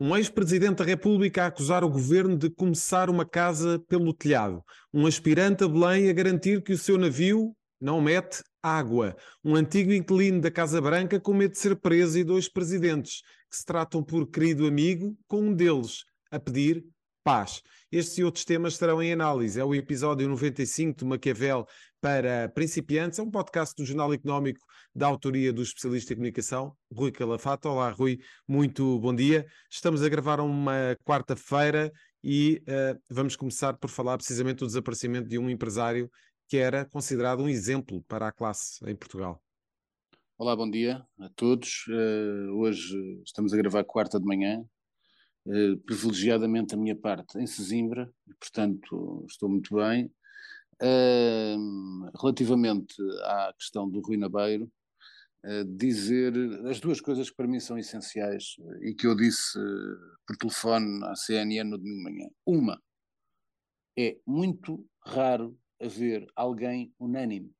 Um ex-presidente da República a acusar o governo de começar uma casa pelo telhado. Um aspirante a Belém a garantir que o seu navio não mete água. Um antigo inquilino da Casa Branca com medo de ser preso e dois presidentes que se tratam por querido amigo, com um deles a pedir paz. Estes e outros temas estarão em análise. É o episódio 95 do Maquiavel para principiantes. É um podcast do Jornal Económico da autoria do especialista em comunicação, Rui Calafato. Olá, Rui, muito bom dia. Estamos a gravar uma quarta-feira e uh, vamos começar por falar precisamente do desaparecimento de um empresário que era considerado um exemplo para a classe em Portugal. Olá, bom dia a todos. Uh, hoje estamos a gravar quarta de manhã, uh, privilegiadamente a minha parte em Sesimbra, portanto estou muito bem. Relativamente à questão do Rui Nabeiro, dizer as duas coisas que para mim são essenciais e que eu disse por telefone à CNN no domingo de manhã. Uma, é muito raro haver alguém unânime.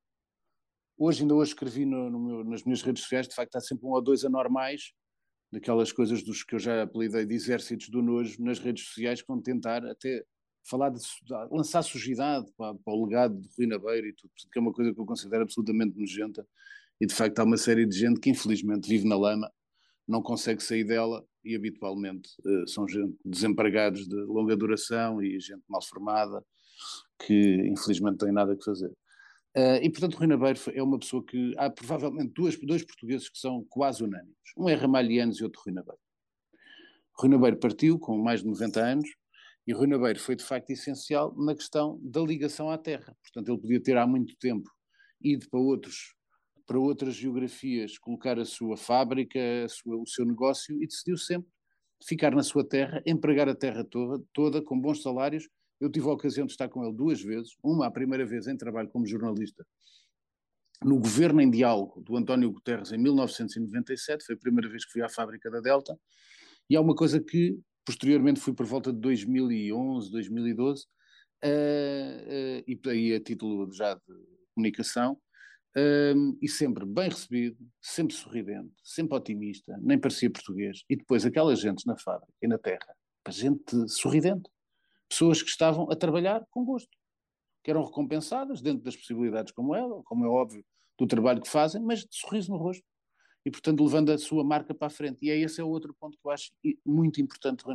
Hoje, ainda hoje escrevi no, no meu, nas minhas redes sociais, de facto há sempre um ou dois anormais, daquelas coisas dos que eu já apelidei de exércitos do nojo nas redes sociais, vão tentar até falar de, lançar sujidade para, para, o legado de Rui Nabeiro e tudo, que é uma coisa que eu considero absolutamente nojenta, e de facto há uma série de gente que infelizmente vive na lama, não consegue sair dela e habitualmente uh, são gente, desempregados de longa duração e gente mal formada, que infelizmente tem nada a fazer. Uh, e portanto, Rui Nabeiro é uma pessoa que há provavelmente duas, dois portugueses que são quase unânimes. Um é Ramalhianos e outro Rui Nabeiro. Rui Nabeiro partiu com mais de 90 anos e Rui Nabeiro foi de facto essencial na questão da ligação à terra. Portanto, ele podia ter há muito tempo ido para outros para outras geografias, colocar a sua fábrica, a sua, o seu negócio e decidiu sempre ficar na sua terra, empregar a terra toda, toda com bons salários. Eu tive a ocasião de estar com ele duas vezes, uma a primeira vez em trabalho como jornalista no Governo em Diálogo do António Guterres em 1997, foi a primeira vez que fui à fábrica da Delta, e há uma coisa que posteriormente fui por volta de 2011, 2012, uh, uh, e aí a título já de comunicação, uh, e sempre bem recebido, sempre sorridente, sempre otimista, nem parecia português, e depois aquela gente na fábrica e na terra, gente sorridente, pessoas que estavam a trabalhar com gosto, que eram recompensadas dentro das possibilidades como ela, como é óbvio, do trabalho que fazem, mas de sorriso no rosto. E, portanto, levando a sua marca para a frente. E é esse é o outro ponto que eu acho muito importante, Rui.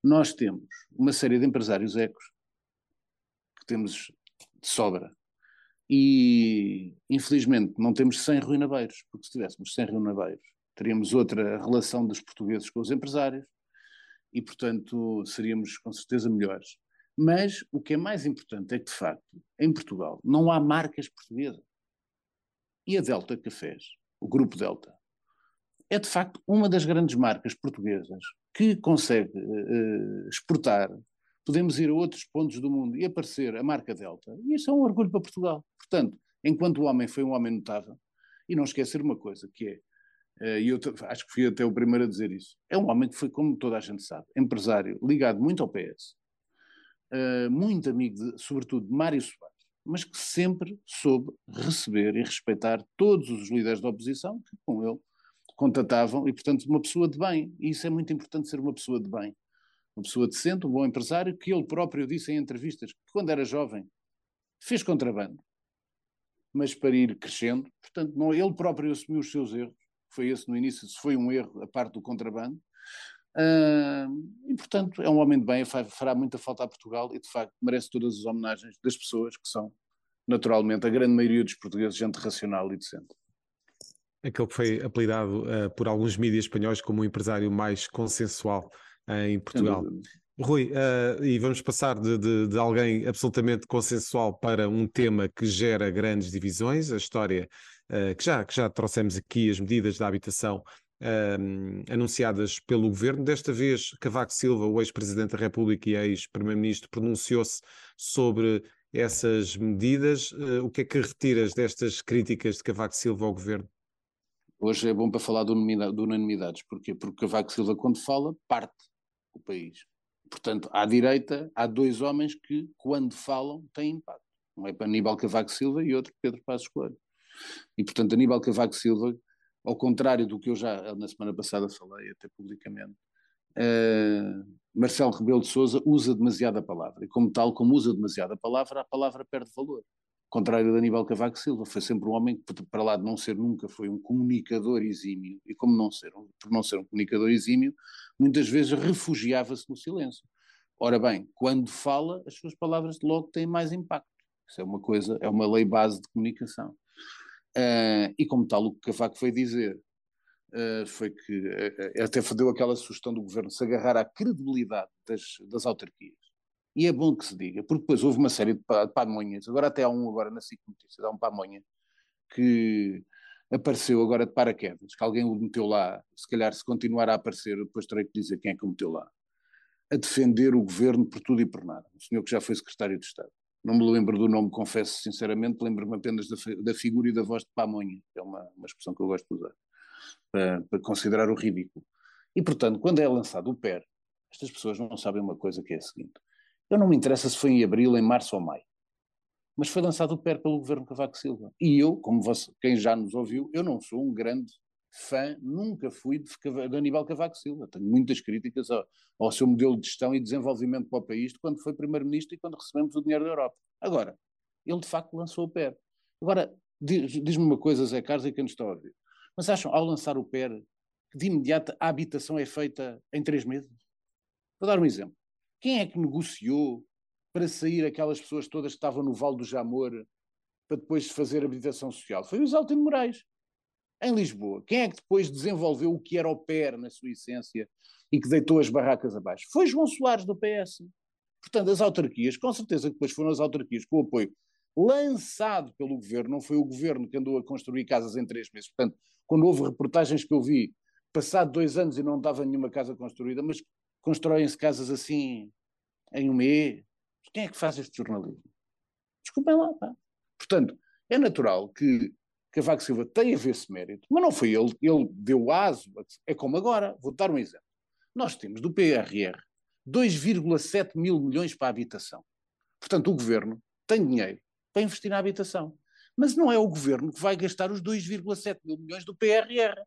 Nós temos uma série de empresários ecos que temos de sobra. E, infelizmente, não temos 100 ruinabeiros, porque se tivéssemos 100 ruinabeiros, teríamos outra relação dos portugueses com os empresários, e, portanto, seríamos com certeza melhores. Mas o que é mais importante é que, de facto, em Portugal não há marcas portuguesas. E a Delta Cafés, o Grupo Delta, é de facto uma das grandes marcas portuguesas que consegue uh, exportar. Podemos ir a outros pontos do mundo e aparecer a marca Delta. E isso é um orgulho para Portugal. Portanto, enquanto o homem foi um homem notável, e não esquecer uma coisa, que é eh, e eu acho que fui até o primeiro a dizer isso. É um homem que foi, como toda a gente sabe, empresário, ligado muito ao PS, eh, muito amigo, de, sobretudo, de Mário Soares, mas que sempre soube receber e respeitar todos os líderes da oposição que com ele contatavam, e portanto uma pessoa de bem, e isso é muito importante ser uma pessoa de bem, uma pessoa decente, um bom empresário, que ele próprio disse em entrevistas que quando era jovem fez contrabando, mas para ir crescendo, portanto não, ele próprio assumiu os seus erros, foi esse no início, se foi um erro a parte do contrabando. Uh, e, portanto, é um homem de bem, fará muita falta a Portugal e, de facto, merece todas as homenagens das pessoas que são, naturalmente, a grande maioria dos portugueses, gente racional e decente. Aquele que foi apelidado uh, por alguns mídias espanhóis como o empresário mais consensual uh, em Portugal. Rui, uh, e vamos passar de, de, de, alguém absolutamente consensual para um tema que gera grandes divisões, a história uh, que, já, que já trouxemos aqui, as medidas da habitação uh, anunciadas pelo governo. Desta vez, Cavaco Silva, o ex-presidente da República e ex-primeiro-ministro, pronunciou-se sobre essas medidas. o que é que retiras destas críticas de Cavaco Silva ao governo? Hoje é bom para falar de unanimidades. Porquê? Porque Cavaco Silva, quando fala, parte o país Portanto, à direita há dois homens que, quando falam, têm impacto. Um é para Aníbal Cavaco Silva e outro Pedro Passos Coelho. E, portanto, Aníbal Cavaco Silva, ao contrário do que eu já na semana passada falei, até publicamente, uh, Marcelo Rebelo de Sousa usa demasiada palavra, e como tal, como usa demasiada palavra, a palavra perde valor. Contrário de Aníbal Cavaco Silva, foi sempre um homem que, para lá de não ser nunca, foi um comunicador exímio, e como não ser, por não ser um comunicador exímio, muitas vezes refugiava-se no silêncio. Ora bem, quando fala, as suas palavras logo têm mais impacto. Isso é uma coisa, é uma lei base de comunicação. Uh, e como tal, o que Cavaco foi dizer uh, foi que uh, até deu aquela sugestão do governo se agarrar à credibilidade das, das autarquias. E é bom que se diga, porque depois houve uma série de pamonhas, agora até há um agora na SIC Notícias, há um pamonha que apareceu agora de paraquedas, que alguém o meteu lá, se calhar se continuar a aparecer, depois terei que dizer quem é que o meteu lá, a defender o governo por tudo e por nada. O senhor que já foi secretário de Estado. Não me lembro do nome, confesso sinceramente, lembro-me apenas da, da, figura e da voz de pamonha, que é uma, uma expressão que eu gosto de usar, para, para, considerar o ridículo. E, portanto, quando é lançado o PER, estas pessoas não sabem uma coisa que é a seguinte. Eu não me interessa se foi em abril, em março ou maio, mas foi lançado o PER pelo governo Cavaco Silva. E eu, como você, quem já nos ouviu, eu não sou um grande fã, nunca fui de, Aníbal Cavaco Silva. Tenho muitas críticas ao, ao, seu modelo de gestão e desenvolvimento para o país quando foi Primeiro-Ministro e quando recebemos o dinheiro da Europa. Agora, ele de facto lançou o PER. Agora, diz-me uma coisa, Zé Carlos, e quem nos está a ouvir. Mas acham, ao lançar o PER, que de imediato a habitação é feita em três meses? Vou dar um exemplo. Quem é que negociou para sair aquelas pessoas todas que estavam no Vale do Jamor para depois fazer habitação social? Foi o Isaltino Moraes em Lisboa. Quem é que depois desenvolveu o que era o PER na sua essência e que deitou as barracas abaixo? Foi João Soares do PS. Portanto, as autarquias, com certeza que depois foram as autarquias com o apoio lançado pelo governo, não foi o governo que andou a construir casas em três meses. Portanto, quando houve reportagens que eu vi, passado dois anos e não estava nenhuma casa construída, mas constroem-se casas assim em um mês. Quem é que faz este jornalismo? Desculpem lá, pá. Portanto, é natural que Cavaco Silva tem a ver esse mérito, mas não foi ele, ele deu aso, é como agora, vou dar um exemplo. Nós temos do PRR 2,7 mil milhões para a habitação. Portanto, o governo tem dinheiro para investir na habitação. Mas não é o governo que vai gastar os 2,7 mil milhões do PRR.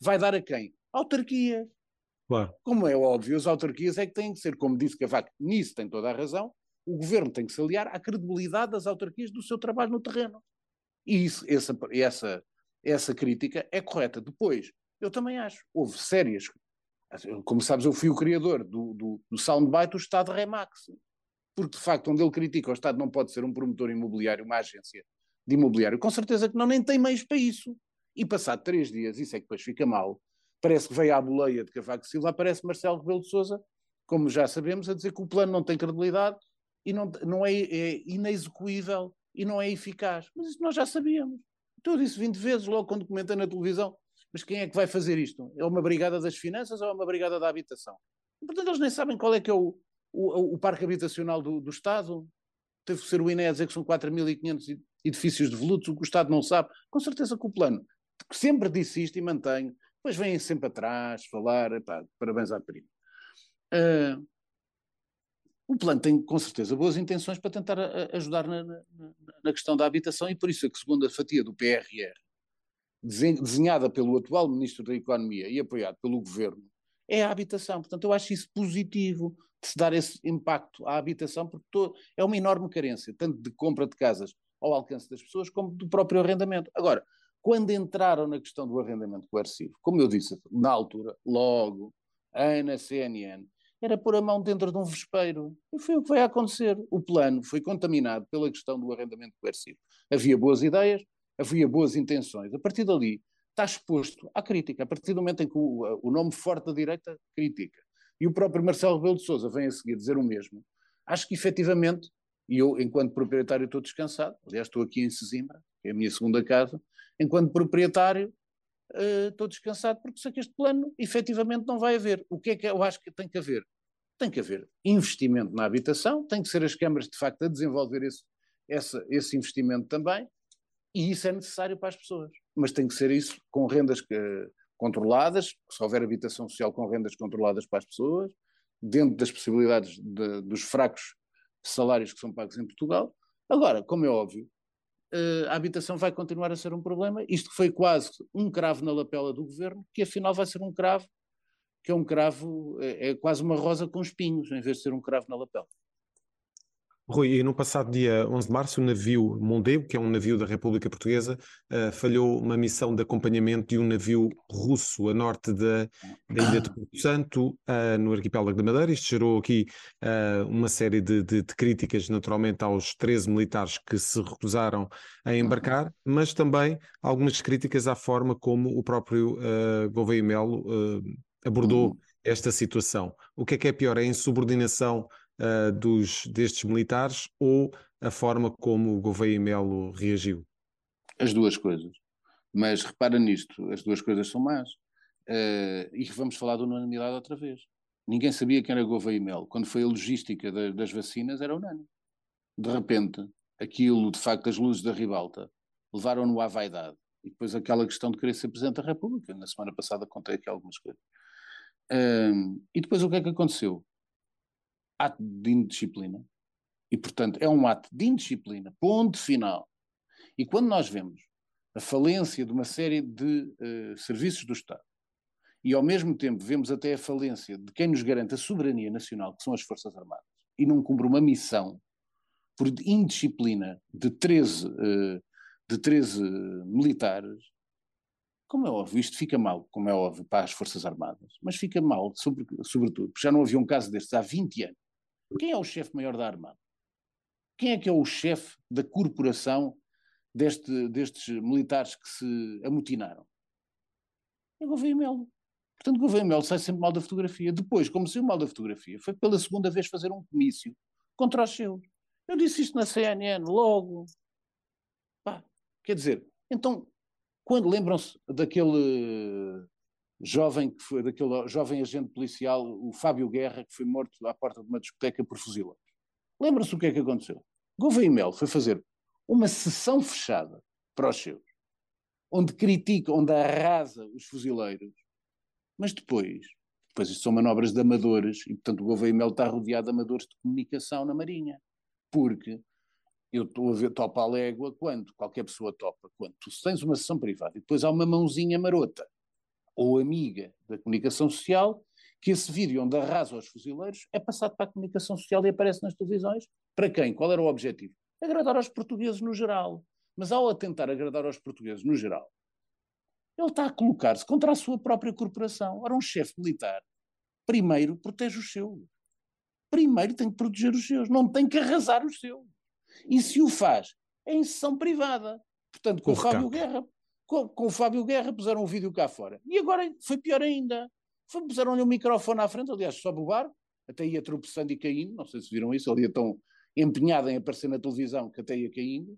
Vai dar a quem? Autarquias. Claro. Como é óbvio, as autarquias é que têm que ser, como disse Cavaco, nisso tem toda a razão, o governo tem que se aliar à credibilidade das autarquias do seu trabalho no terreno. E isso, essa, essa, essa crítica é correta. Depois, eu também acho, houve sérias. Como sabes, eu fui o criador do, do, do soundbite do Estado Remax. Porque, de facto, onde ele critica o Estado não pode ser um promotor imobiliário, uma agência de imobiliário. Com certeza que não nem tem meios para isso. E passado três dias, isso é que depois fica mal, parece que veio à boleia de Cavaco Silva, aparece Marcelo Rebelo de Sousa, como já sabemos, a dizer que o plano não tem credibilidade e não, não é, é inexecuível e não é eficaz. Mas isso nós já sabíamos. Então eu disse 20 vezes logo quando comentei na televisão. Mas quem é que vai fazer isto? É uma brigada das finanças ou é uma brigada da habitação? E, portanto, eles nem sabem qual é que é o, o, o parque habitacional do, do Estado. Teve que ser o INE a dizer que são 4.500 edifícios devolutos, o que o Estado não sabe. Com certeza que o plano, sempre disse isto e mantenho, depois vêm sempre atrás falar, epá, parabéns à prima. Uh, o plano tem com certeza boas intenções para tentar a, ajudar na, na, na, questão da habitação e por isso é que a segunda fatia do PRR, desenhada pelo atual Ministro da Economia e apoiado pelo Governo, é a habitação. Portanto, eu acho isso positivo de se dar esse impacto à habitação, porque é uma enorme carência, tanto de compra de casas ao alcance das pessoas, como do próprio arrendamento. Agora, quando entraram na questão do arrendamento coercivo, como eu disse na altura, logo, na CNN, era pôr a mão dentro de um vespeiro. E foi o que vai acontecer. O plano foi contaminado pela questão do arrendamento coercivo. Havia boas ideias, havia boas intenções. A partir dali, está exposto à crítica. A partir do momento em que o, o nome forte da direita critica e o próprio Marcelo Rebelo de Sousa vem a seguir dizer o mesmo, acho que efetivamente, e eu, enquanto proprietário, estou descansado. Aliás, estou aqui em Sesimbra, que é a minha segunda casa. Enquanto proprietário, uh, estou descansado porque sei que este plano efetivamente não vai haver. O que é que eu acho que tem que haver? Tem que haver investimento na habitação, tem que ser as câmaras de facto a desenvolver esse, esse, esse investimento também, e isso é necessário para as pessoas. Mas tem que ser isso com rendas que, controladas, se houver habitação social com rendas controladas para as pessoas, dentro das possibilidades de, dos fracos salários que são pagos em Portugal. Agora, como é óbvio, a habitação vai continuar a ser um problema. Isto foi quase um cravo na lapela do governo, que afinal vai ser um cravo que é um cravo, é, é quase uma rosa com espinhos, em vez de ser um cravo na lapela. Rui, e no passado dia 11 de março, o navio Mondego, que é um navio da República Portuguesa, uh, falhou uma missão de acompanhamento de um navio russo a norte da, da ilha de Porto Santo, uh, no arquipélago da Madeira. Isto gerou aqui uh, uma série de, de, de, críticas, naturalmente, aos 13 militares que se recusaram a embarcar, mas também algumas críticas à forma como o próprio Gouveia Melo abordou uhum. esta situação. O que é que é pior? É a insubordinação uh, dos, destes militares ou a forma como o Gouveia Melo reagiu? As duas coisas. Mas repara nisto, as duas coisas são más. Uh, e vamos falar de unanimidade outra vez. Ninguém sabia quem era Gouveia Melo. Quando foi a logística da, das vacinas, era unânime. De repente, aquilo, de facto, as luzes da ribalta levaram-no à vaidade. E depois aquela questão de querer ser Presidente da República. Na semana passada contei aqui algumas coisas. Uh, e depois o que é que aconteceu? Ato de indisciplina. E, portanto, é um ato de indisciplina, ponto final. E quando nós vemos a falência de uma série de uh, serviços do Estado, e ao mesmo tempo vemos até a falência de quem nos garante a soberania nacional, que são as Forças Armadas, e não cumpre uma missão por indisciplina de 13, uh, de 13 militares, como é óbvio, isto fica mal, como é óbvio, para as Forças Armadas, mas fica mal, sobre, sobretudo, porque já não havia um caso destes há 20 anos. Quem é o chefe maior da Armada? Quem é que é o chefe da corporação deste, destes militares que se amotinaram? É Gouveia Melo. Portanto, Gouveia Melo sai sempre mal da fotografia. Depois, como saiu mal da fotografia, foi pela segunda vez fazer um comício contra os seus. Eu disse isto na CNN logo. Pá, quer dizer, então, quando lembram-se daquele jovem que foi daquele jovem agente policial, o Fábio Guerra, que foi morto à porta de uma discoteca por fuzileiros. Lembra-se o que é que aconteceu? Gouveia Mel foi fazer uma sessão fechada para os seus, onde critica, onde arrasa os fuzileiros, mas depois, depois isto são manobras de amadores, e portanto o Gouveia Mel está rodeado de amadores de comunicação na Marinha, porque eu estou a ver topa a légua quando, qualquer pessoa topa, quando tu tens uma sessão privada e depois há uma mãozinha marota ou amiga da comunicação social, que esse vídeo onde arrasa os fuzileiros é passado para a comunicação social e aparece nas televisões. Para quem? Qual era o objetivo? Agradar aos portugueses no geral. Mas ao tentar agradar aos portugueses no geral, ele está a colocar-se contra a sua própria corporação. Ora, um chefe militar, primeiro protege os seus. Primeiro tem que proteger os seus, não tem que arrasar os seus. E se o faz, é em sessão privada. Portanto, com o Fábio Guerra, com, com o Fábio Guerra puseram um vídeo cá fora. E agora foi pior ainda. Puseram-lhe o um microfone à frente, aliás, sobe o barco, até ia tropeçando e caindo, não sei se viram isso, ele ia tão empenhado em aparecer na televisão que até ia caindo.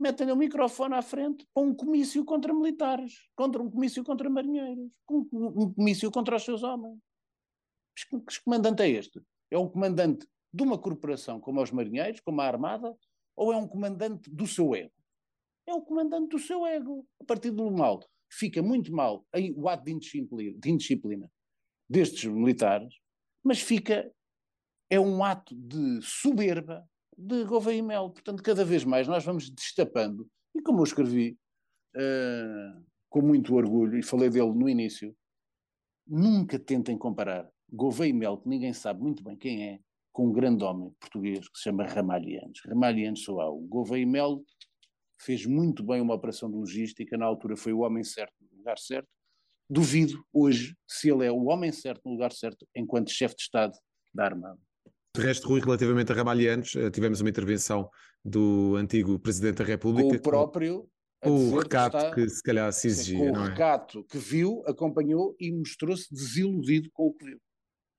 Metem-lhe o um microfone à frente para um comício contra militares, contra um comício contra marinheiros, um, um comício contra os seus homens. Que comandante é este? É um comandante de uma corporação como os marinheiros, como a Armada, ou é um comandante do seu ego? É o comandante do seu ego. A partir do mal, fica muito mal aí o ato de indisciplina, de indisciplina destes militares, mas fica, é um ato de soberba de Gouveia e Mel. Portanto, cada vez mais nós vamos destapando, e como eu escrevi uh, com muito orgulho, e falei dele no início, nunca tentem comparar Gouveia e Mel, que ninguém sabe muito bem quem é, com um grande homem português que se chama Ramalhianes. Ramalhianes só há o Gouveia e Mel fez muito bem uma operação de logística, na altura foi o homem certo no lugar certo. Duvido hoje se ele é o homem certo no lugar certo enquanto chefe de Estado da Armada. De resto, Rui, relativamente a Ramalhianos, eh, tivemos uma intervenção do antigo Presidente da República. O próprio. Com o recato que, está, que, se calhar se exigia. Com o é? recato que viu, acompanhou e mostrou-se desiludido com o que viu.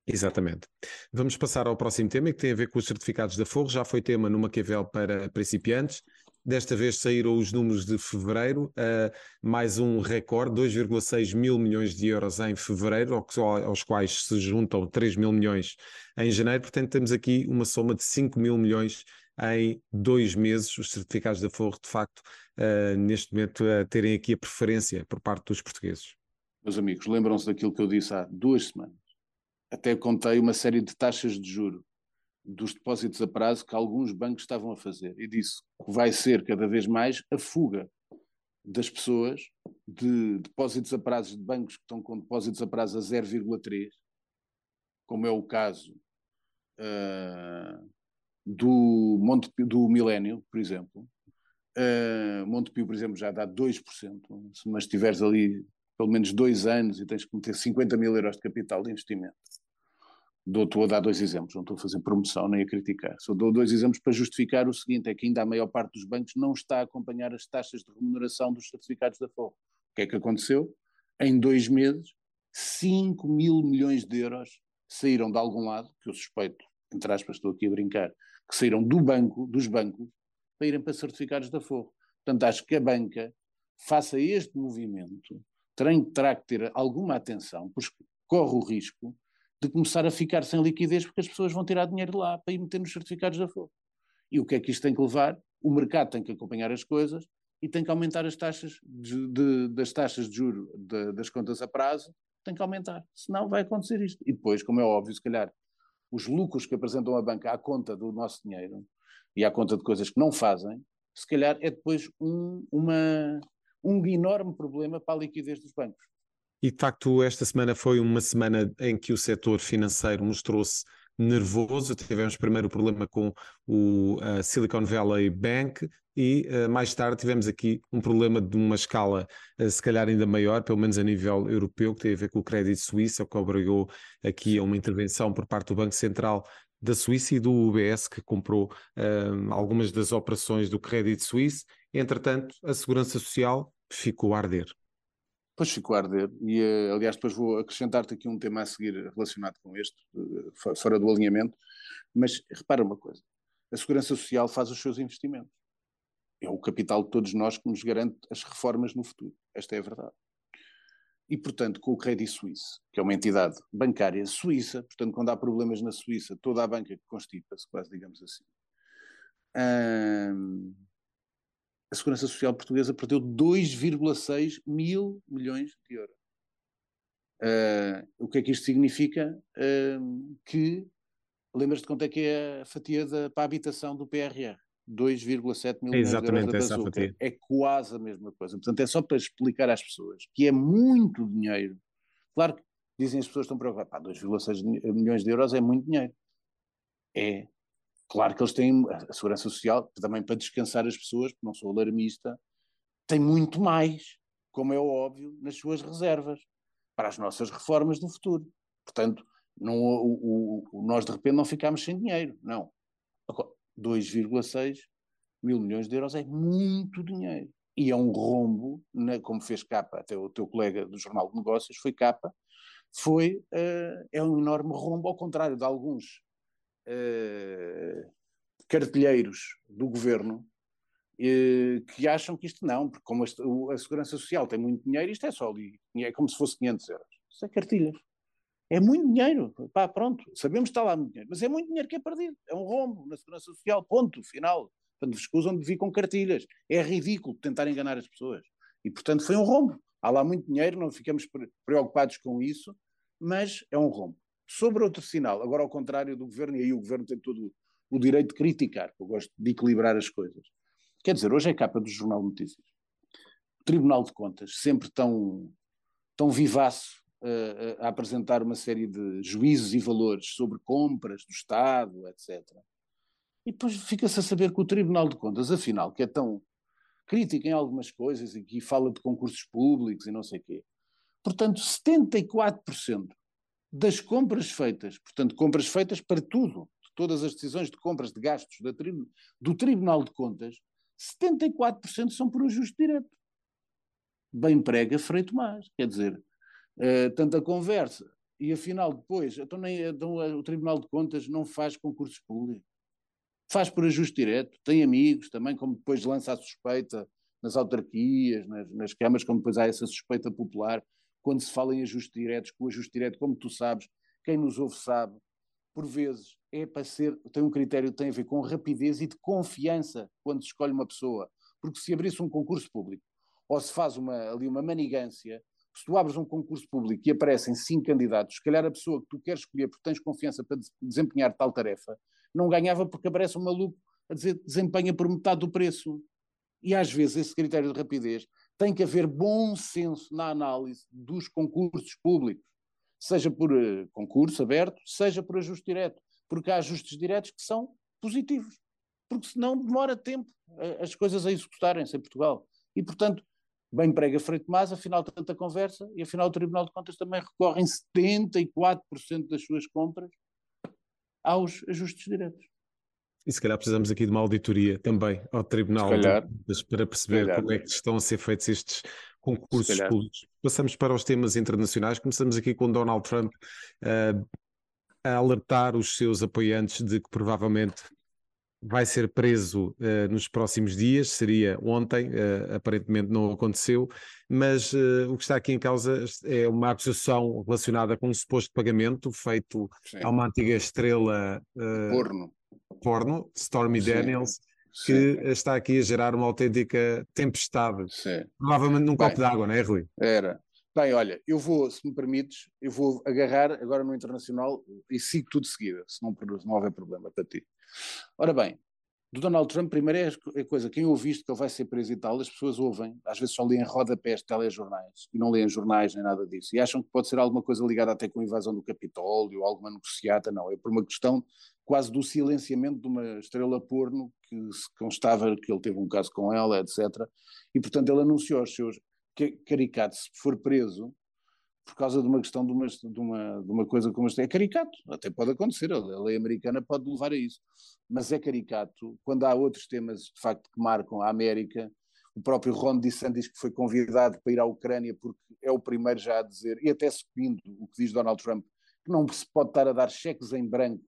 Exatamente. Vamos passar ao próximo tema que tem a ver com os certificados da Forro. Já foi tema no Maquiavel para principiantes. Desta vez saíram os números de fevereiro, uh, mais um recorde, 2,6 mil milhões de euros em fevereiro, aos quais se juntam 3 mil milhões em janeiro. Portanto, temos aqui uma soma de 5 mil milhões em dois meses. Os certificados da Forro, de facto, uh, neste momento, uh, terem aqui a preferência por parte dos portugueses. Meus amigos, lembram-se daquilo que eu disse há duas semanas. Até contei uma série de taxas de juro dos depósitos a prazo que alguns bancos estavam a fazer e disse que vai ser cada vez mais a fuga das pessoas de depósitos a prazos de bancos que estão com depósitos a prazo a 0,3, como é o caso uh, do, Monte, do Milénio, por exemplo. Uh, Montepio, por exemplo, já dá 2%, mas tiveres ali pelo menos dois anos e tens que meter 50 mil euros de capital de investimento. Dou, estou a dar dois exemplos, não estou a fazer promoção nem a criticar. Só dou dois exemplos para justificar o seguinte: é que ainda a maior parte dos bancos não está a acompanhar as taxas de remuneração dos certificados da Forro. O que é que aconteceu? Em dois meses, 5 mil milhões de euros saíram de algum lado, que eu suspeito, entre aspas, estou aqui a brincar, que saíram do banco, dos bancos, para irem para certificados da Forro. Portanto, acho que a banca faça este movimento terá que ter alguma atenção, porque corre o risco de começar a ficar sem liquidez porque as pessoas vão tirar dinheiro lá para ir meter nos certificados da Forro. E o que é que isto tem que levar? O mercado tem que acompanhar as coisas e tem que aumentar as taxas de, de, das taxas de juro de, das contas a prazo, tem que aumentar, senão vai acontecer isto. E depois, como é óbvio, se calhar os lucros que apresentam a banca à conta do nosso dinheiro e à conta de coisas que não fazem, se calhar é depois um, uma, um enorme problema para a liquidez dos bancos. E de facto, esta semana foi uma semana em que o setor financeiro mostrou-se nervoso. Tivemos primeiro o problema com o uh, Silicon Valley Bank e uh, mais tarde tivemos aqui um problema de uma escala uh, se calhar ainda maior, pelo menos a nível europeu, que tem a ver com o crédito suíço, que obrigou aqui a uma intervenção por parte do Banco Central da Suíça e do UBS, que comprou algumas das operações do crédito suíço. Entretanto, a Segurança Social ficou a arder. Pois ficou a arder, e eh, aliás, depois vou acrescentar-te aqui um tema a seguir relacionado com este, eh, fora do alinhamento. Mas repara uma coisa: a Segurança Social faz os seus investimentos. É o capital de todos nós que nos garante as reformas no futuro. Esta é a verdade. E, portanto, com o Credit Suisse, que é uma entidade bancária suíça, portanto, quando há problemas na Suíça, toda a banca constipa-se, quase digamos assim. Hum, a Segurança Social Portuguesa perdeu 2,6 mil milhões de euros. Uh, o que é que isto significa? Uh, que, lembras-te quanto é que é a fatia da, para a habitação do PRR? 2,7 mil milhões de euros da bazuca. É quase a mesma coisa. Portanto, é só para explicar às pessoas que é muito dinheiro. Claro que dizem as pessoas que estão preocupadas, 2,6 milhões de euros é muito dinheiro. É, Claro que eles têm a segurança social, também para descansar as pessoas, porque não sou alarmista, tem muito mais, como é óbvio, nas suas reservas, para as nossas reformas do futuro. Portanto, não, o, o, nós de repente não ficamos sem dinheiro, não. 2,6 mil milhões de euros é muito dinheiro. E é um rombo, como fez capa, até o teu colega do Jornal de Negócios foi capa, foi, uh, é um enorme rombo, ao contrário de alguns uh, cartilheiros do governo uh, que acham que isto não, porque como a, Segurança Social tem muito dinheiro, isto é só ali, é como se fosse 500 euros. Isso é cartilhas. É muito dinheiro. Pá, pronto, sabemos que está lá muito dinheiro, mas é muito dinheiro que é perdido. É um rombo na Segurança Social, ponto, final. Portanto, escusam de vir com cartilhas. É ridículo tentar enganar as pessoas. E, portanto, foi um rombo. Há lá muito dinheiro, não ficamos preocupados com isso, mas é um rombo. Sobre outro sinal, agora ao contrário do governo, e aí o governo tem todo o direito de criticar, eu gosto de equilibrar as coisas. Quer dizer, hoje é capa do Jornal Notícias. O Tribunal de Contas, sempre tão, tão vivaço uh, a apresentar uma série de juízos e valores sobre compras do Estado, etc. E depois fica-se a saber que o Tribunal de Contas, afinal, que é tão crítico em algumas coisas e que fala de concursos públicos e não sei o quê, portanto, 74% das compras feitas, portanto, compras feitas para tudo, todas as decisões de compras de gastos tri do Tribunal de Contas, 74% são por ajuste direto. Bem prega Frei Tomás, quer dizer, uh, tanta conversa, e afinal depois, então, nem, então o Tribunal de Contas não faz concursos públicos, faz por ajuste direto, tem amigos também, como depois lança a suspeita nas autarquias, nas, nas câmaras, como depois há essa suspeita popular, quando se fala em ajustes diretos, que o ajuste direto, como tu sabes, quem nos ouve sabe, por vezes é para ser, tem um critério que tem a ver com rapidez e de confiança quando se escolhe uma pessoa. Porque se abrisse um concurso público, ou se faz uma, ali uma manigância, se tu abres um concurso público e aparecem cinco candidatos, se calhar a pessoa que tu queres escolher porque tens confiança para desempenhar tal tarefa, não ganhava porque aparece um maluco a dizer desempenha por metade do preço. E às vezes esse critério de rapidez tem que haver bom senso na análise dos concursos públicos, seja por uh, concurso aberto, seja por ajuste direto, porque há ajustes diretos que são positivos, porque senão demora tempo uh, as coisas a executarem-se em Portugal. E, portanto, bem prega Freire Tomás, afinal tanta conversa, e afinal o Tribunal de Contas também recorre em 74% das suas compras aos ajustes diretos. E se calhar precisamos aqui de uma auditoria também ao Tribunal calhar, de, para perceber como é que estão a ser feitos estes concursos públicos. Passamos para os temas internacionais. Começamos aqui com Donald Trump uh, a alertar os seus apoiantes de que provavelmente vai ser preso uh, nos próximos dias, seria ontem, uh, aparentemente não aconteceu, mas uh, o que está aqui em causa é uma acusação relacionada com um suposto pagamento feito Sim. a uma antiga estrela porno. Porno, Stormy Sim. Daniels, que Sim. está aqui a gerar uma autêntica tempestade. Provavelmente num copo d'água, não é, Rui? Era. Bem, olha, eu vou, se me permites, eu vou agarrar agora no Internacional e sigo tudo de seguida, se não, não houver problema para ti. Ora bem, do Donald Trump, primeiro é a coisa, quem ouve isto que ele vai ser preso e tal, as pessoas ouvem, às vezes só leem rodapés de telejornais e não leem jornais nem nada disso, e acham que pode ser alguma coisa ligada até com a invasão do Capitólio ou alguma negociata, não, é por uma questão quase do silenciamento de uma estrela porno que se constava que ele teve um caso com ela, etc. E portanto ele anunciou aos seus caricatos, se for preso, por causa de uma questão de uma, de uma, de uma coisa como esta. É caricato, até pode acontecer, a lei americana pode levar a isso. Mas é caricato quando há outros temas, de facto, que marcam a América. O próprio Ron DeSantis, que foi convidado para ir à Ucrânia, porque é o primeiro já a dizer, e até seguindo o que diz Donald Trump, que não se pode estar a dar cheques em branco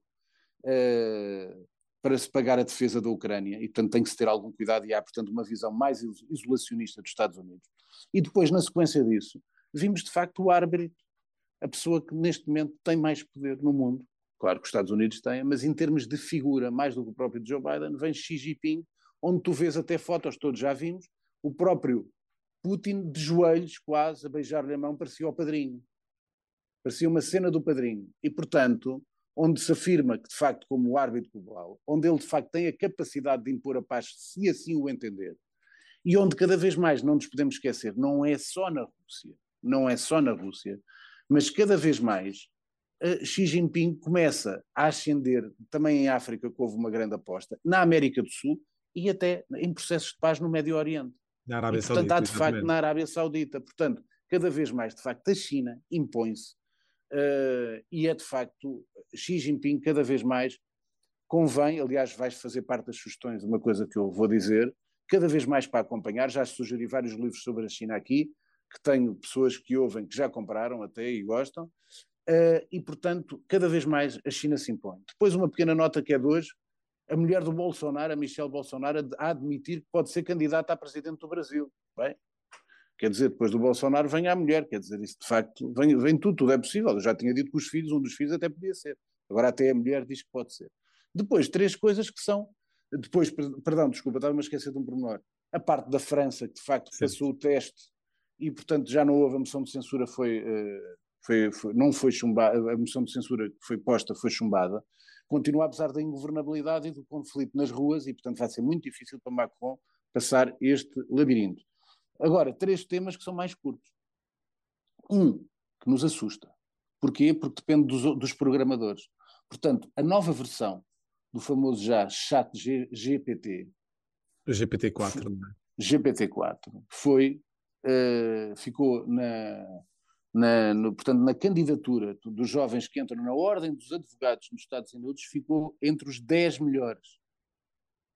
uh, para se pagar a defesa da Ucrânia, e portanto tem que se ter algum cuidado, e há, portanto, uma visão mais isolacionista dos Estados Unidos. E depois, na sequência disso, vimos de facto o árbitro, a pessoa que neste momento tem mais poder no mundo. Claro que os Estados Unidos têm, mas em termos de figura, mais do que o próprio Joe Biden, vem Xi Jinping, onde tu vês até fotos, todos já vimos, o próprio Putin de joelhos, quase, a beijar-lhe a mão, parecia o padrinho. Parecia uma cena do padrinho. E, portanto, onde se afirma que, de facto, como árbitro global, onde ele, de facto, tem a capacidade de impor a paz, se assim o entender, e onde cada vez mais, não nos podemos esquecer, não é só na Rússia, não é só na Rússia, mas cada vez mais uh, Xi Jinping começa a ascender também em África, que houve uma grande aposta, na América do Sul e até em processos de paz no Médio Oriente. Na Arábia e, portanto, Saudita. há de facto na Arábia Saudita. Portanto, cada vez mais, de facto, a China impõe-se uh, e é de facto Xi Jinping cada vez mais convém, aliás, vais fazer parte das sugestões, uma coisa que eu vou dizer, cada vez mais para acompanhar, já sugeri vários livros sobre a China aqui, que tenho pessoas que ouvem, que já compraram até e gostam, uh, e portanto, cada vez mais a China se impõe. Depois, uma pequena nota que é de hoje: a mulher do Bolsonaro, a Michelle Bolsonaro, a admitir que pode ser candidata a presidente do Brasil. Bem, quer dizer, depois do Bolsonaro vem a mulher, quer dizer, isso de facto vem, vem tudo, tudo é possível. Eu já tinha dito que os filhos, um dos filhos até podia ser. Agora até a mulher diz que pode ser. Depois, três coisas que são. Depois, perdão, desculpa, estava-me a esquecer de um pormenor. A parte da França, que de facto Sim. passou o teste e, portanto, já não houve a moção de censura, foi, eh, foi, foi, não foi chumbada, a moção de censura que foi posta foi chumbada, continua apesar da ingovernabilidade e do conflito nas ruas e, portanto, vai ser muito difícil para Macron passar este labirinto. Agora, três temas que são mais curtos. Um, que nos assusta. Porquê? Porque depende dos, dos programadores. Portanto, a nova versão do famoso já chat G, GPT, GPT-4, GPT-4 foi uh, ficou na, na, no, portanto, na candidatura dos jovens que entram na ordem dos advogados nos Estados Unidos, ficou entre os 10 melhores.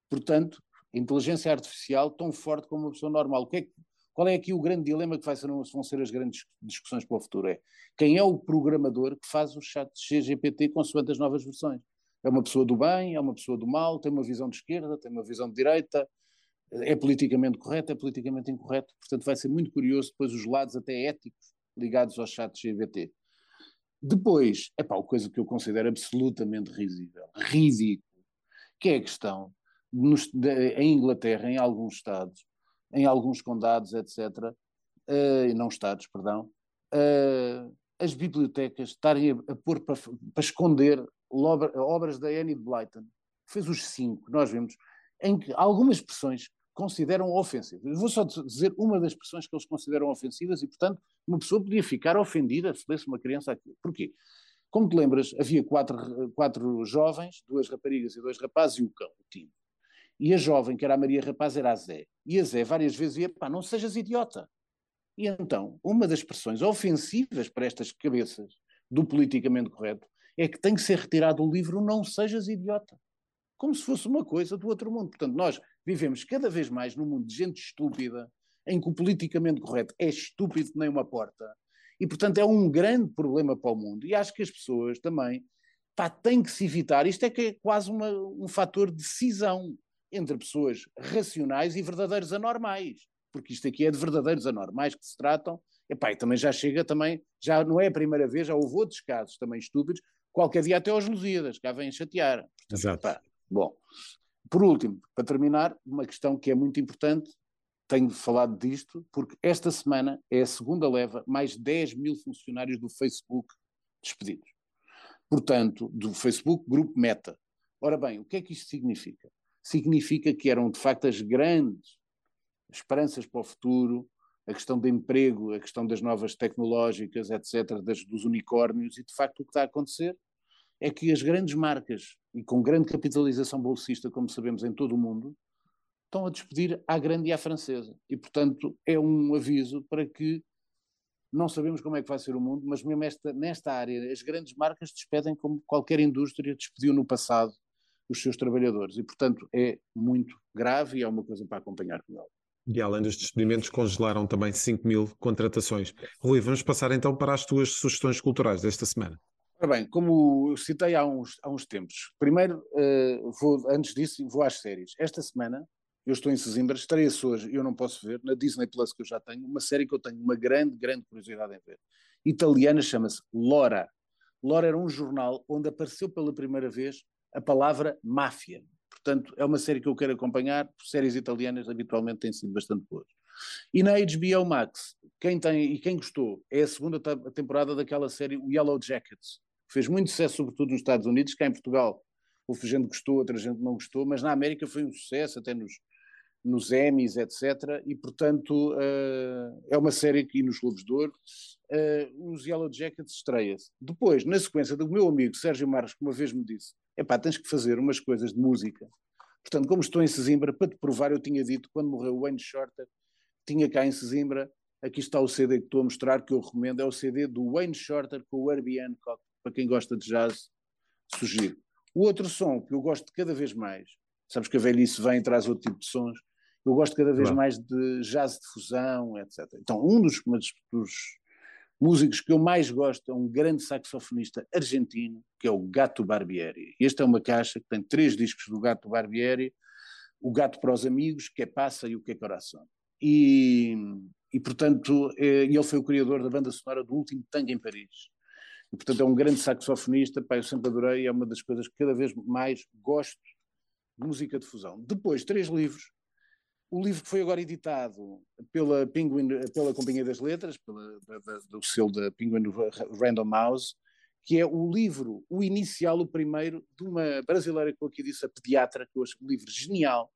Portanto, inteligência artificial tão forte como uma pessoa normal. É que, qual é aqui o grande dilema que vai ser, vão ser as grandes discussões para o futuro? É quem é o programador que faz o chat CGPT consoante as novas versões? É uma pessoa do bem, é uma pessoa do mal, tem uma visão de esquerda, tem uma visão de direita, é politicamente correto, é politicamente incorreto, portanto vai ser muito curioso depois os lados até éticos ligados ao chat GBT. Depois, é pá, coisa que eu considero absolutamente risível, ridículo, que é a questão, nos, de, em Inglaterra, em alguns estados, em alguns condados, etc., eh, não estados, perdão, uh, as bibliotecas estarem a, a pôr para, para esconder obras da Annie Blyton, fez os cinco, nós vemos, em que algumas expressões consideram ofensivas. Vou só dizer uma das expressões que eles consideram ofensivas e, portanto, uma pessoa podia ficar ofendida se lesse uma criança aquilo. Porquê? Como te lembras, havia quatro, quatro jovens, duas raparigas e dois rapazes e o cão, o Tino. E a jovem, que era a Maria Rapaz, era a Zé. E a Zé várias vezes ia, pá, não sejas idiota. E então, uma das expressões ofensivas para estas cabeças do politicamente correto é que tem que ser retirado o livro Não Sejas Idiota. Como se fosse uma coisa do outro mundo. Portanto, nós vivemos cada vez mais num mundo de gente estúpida, em que o politicamente correto é estúpido nem uma porta. E, portanto, é um grande problema para o mundo. E acho que as pessoas também pá, têm que se evitar. Isto é que é quase uma, um fator de decisão entre pessoas racionais e verdadeiros anormais. Porque isto aqui é de verdadeiros anormais que se tratam. Epá, e também já chega também, já não é a primeira vez, já houve outros casos também estúpidos, qualquer dia até aos Lusíadas, cá vêm chatear. Portanto, Exato. Epá, bom, por último, para terminar, uma questão que é muito importante, tenho falado disto, porque esta semana é a segunda leva, mais 10 mil funcionários do Facebook despedidos. Portanto, do Facebook Grupo Meta. Ora bem, o que é que isto significa? Significa que eram de facto as grandes esperanças para o futuro, a questão do emprego, a questão das novas tecnológicas, etc., das, dos unicórnios, e de facto o que está a acontecer é que as grandes marcas, e com grande capitalização bolsista, como sabemos, em todo o mundo, estão a despedir à grande e à francesa. E, portanto, é um aviso para que não sabemos como é que vai ser o mundo, mas mesmo esta, nesta área, as grandes marcas despedem como qualquer indústria despediu no passado os seus trabalhadores. E, portanto, é muito grave e é uma coisa para acompanhar com ela. E além dos despedimentos, congelaram também 5 mil contratações. Rui, vamos passar então para as tuas sugestões culturais desta semana. Ora bem, como eu citei há uns, há uns tempos, primeiro, uh, vou, antes disso, vou às séries. Esta semana, eu estou em Sesimbra, estreia-se hoje, eu não posso ver, na Disney Plus que eu já tenho, uma série que eu tenho uma grande, grande curiosidade em ver. Italiana, chama-se Lora. Lora era um jornal onde apareceu pela primeira vez a palavra máfia. Portanto, é uma série que eu quero acompanhar, séries italianas habitualmente têm sido bastante boas. E na HBO Max, quem tem e quem gostou, é a segunda temporada daquela série Yellow Jackets, que fez muito sucesso, sobretudo nos Estados Unidos, cá em Portugal. Houve gente gostou, outra gente não gostou, mas na América foi um sucesso, até nos, nos Emmys, etc. E, portanto, uh, é uma série que, nos Globos de Ouro, uh, os Yellow Jackets estreia-se. Depois, na sequência do meu amigo Sérgio Marques, que uma vez me disse, epá, tens que fazer umas coisas de música. Portanto, como estou em Sesimbra, para te provar, eu tinha dito, quando morreu o Wayne Shorter, tinha cá em Sesimbra, aqui está o CD que estou a mostrar, que eu recomendo, é o CD do Wayne Shorter com o Herbie Hancock, para quem gosta de jazz, sugiro. O outro som que eu gosto cada vez mais, sabes que a velhice vem e traz outro tipo de sons, eu gosto cada vez mais de jazz de fusão, etc. Então, um dos, dos músicos que eu mais gosto é um grande saxofonista argentino, que é o Gato Barbieri. Este é uma caixa que tem três discos do Gato Barbieri, o Gato para os Amigos, que é Passa e o que é Coração. E, e portanto, é, ele foi o criador da banda sonora do último Tango em Paris. E, portanto, é um grande saxofonista, pá, eu sempre adorei, é uma das coisas que cada vez mais gosto de música de fusão. Depois, três livros o livro que foi agora editado pela Penguin, pela Companhia das Letras, pela, da, da, do selo da Penguin Random House, que é o livro, o inicial, o primeiro, de uma brasileira que eu aqui disse, a pediatra, que eu acho um livro genial.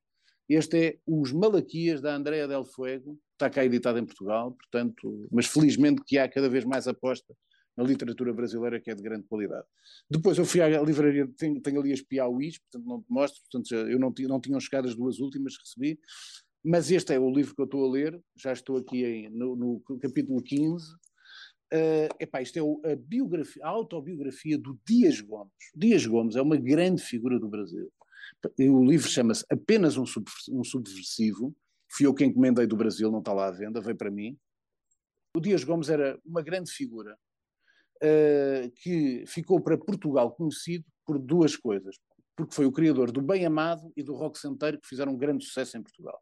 Este é Os Malaquias, da Andrea Del Fuego, está cá editado em Portugal, portanto, mas felizmente que há cada vez mais aposta na literatura brasileira que é de grande qualidade. Depois eu fui à livraria, tenho, tenho ali as Piauís, portanto não te mostro, portanto eu não, não tinham chegado as duas últimas que recebi, mas este é o livro que eu estou a ler, já estou aqui em, no, no, capítulo 15. Uh, eh, epá, isto é a, biografia, a autobiografia do Dias Gomes. Dias Gomes é uma grande figura do Brasil. O livro chama-se Apenas um, um Subversivo. Fui eu quem encomendei do Brasil, não está lá à venda, veio para mim. O Dias Gomes era uma grande figura uh, que ficou para Portugal conhecido por duas coisas. Porque foi o criador do Bem Amado e do Rock Santeiro, que fizeram um grande sucesso em Portugal.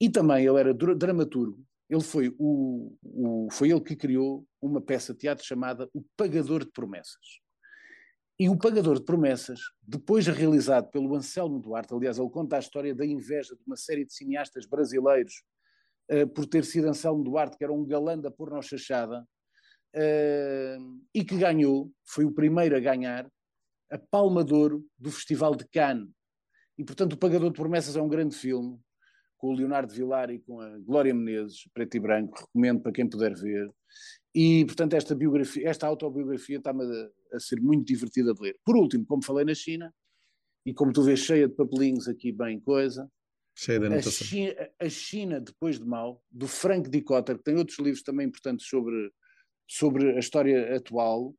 E também ele era dramaturgo. Ele foi, o, o, foi ele que criou uma peça de teatro chamada O Pagador de Promessas. E o Pagador de Promessas, depois realizado pelo Anselmo Duarte, aliás, ele conta a história da inveja de uma série de cineastas brasileiros uh, por ter sido Anselmo Duarte, que era um galã da porno-chachada, uh, e que ganhou, foi o primeiro a ganhar, a Palma de Ouro do Festival de Cannes. E, portanto, O Pagador de Promessas é um grande filme, com o Leonardo Vilar e com a Glória Menezes, preto e branco, recomendo para quem puder ver. E, portanto, esta biografia, esta autobiografia está-me a, a, ser muito divertida de ler. Por último, como falei na China, e como tu vês cheia de papelinhos aqui, bem coisa, cheia de anotação. A China, a China depois de mal, do Frank Dicotter, que tem outros livros também importantes sobre, sobre a história atual,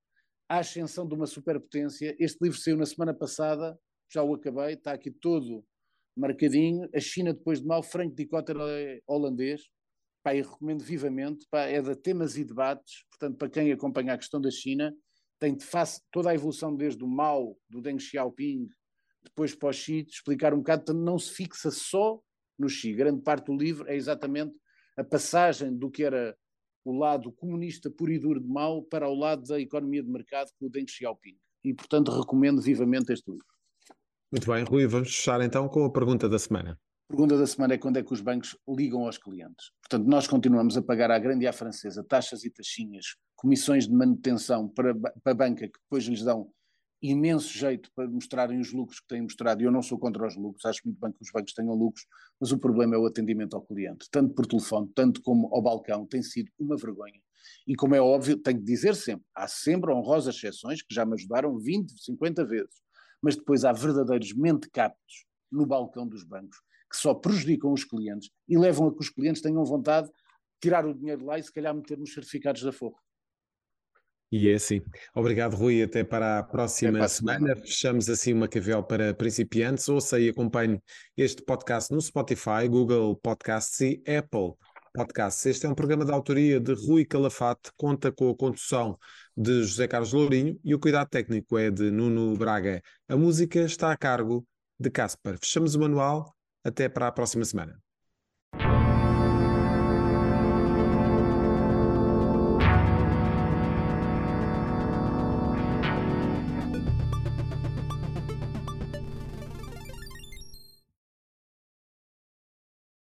a ascensão de uma superpotência. Este livro saiu na semana passada, já o acabei, está aqui todo marcadinho. A China depois de mal, Frank Dicotter é holandês, pá, e recomendo vivamente, pá, é de temas e debates, portanto, para quem acompanha a questão da China, tem de face toda a evolução desde o Mao, do Deng Xiaoping, depois para o Xi, explicar um bocado, portanto, não se fixa só no Xi. Grande parte do livro é exatamente a passagem do que era o lado comunista puro e duro de Mao para o lado da economia de mercado com o Deng Xiaoping. E, portanto, recomendo vivamente este livro. Muito bem, Rui, vamos fechar então com a pergunta da semana. A pergunta da semana é quando é que os bancos ligam aos clientes. Portanto, nós continuamos a pagar à grande e à francesa taxas e taxinhas, comissões de manutenção para, para a banca, que depois lhes dão imenso jeito para mostrarem os lucros que têm mostrado, e eu não sou contra os lucros, acho muito bem que os bancos tenham lucros, mas o problema é o atendimento ao cliente, tanto por telefone, tanto como ao balcão, tem sido uma vergonha. E como é óbvio, tenho que dizer sempre, há sempre honrosas exceções que já me ajudaram 20, 50 vezes, mas depois há verdadeiros mentecaptos no balcão dos bancos que só prejudicam os clientes e levam a que os clientes tenham vontade de tirar o dinheiro de lá e se calhar meter nos certificados da Forro. E é assim. Obrigado, Rui. Até para a próxima para a semana. semana. Fechamos assim uma cavel para principiantes. Ouça e acompanhe este podcast no Spotify, Google Podcasts e Apple Podcasts. Este é um programa de autoria de Rui Calafate, conta com a condução de José Carlos Lourinho e o cuidado técnico é de Nuno Braga. A música está a cargo de Casper. Fechamos o manual. Até para a próxima semana.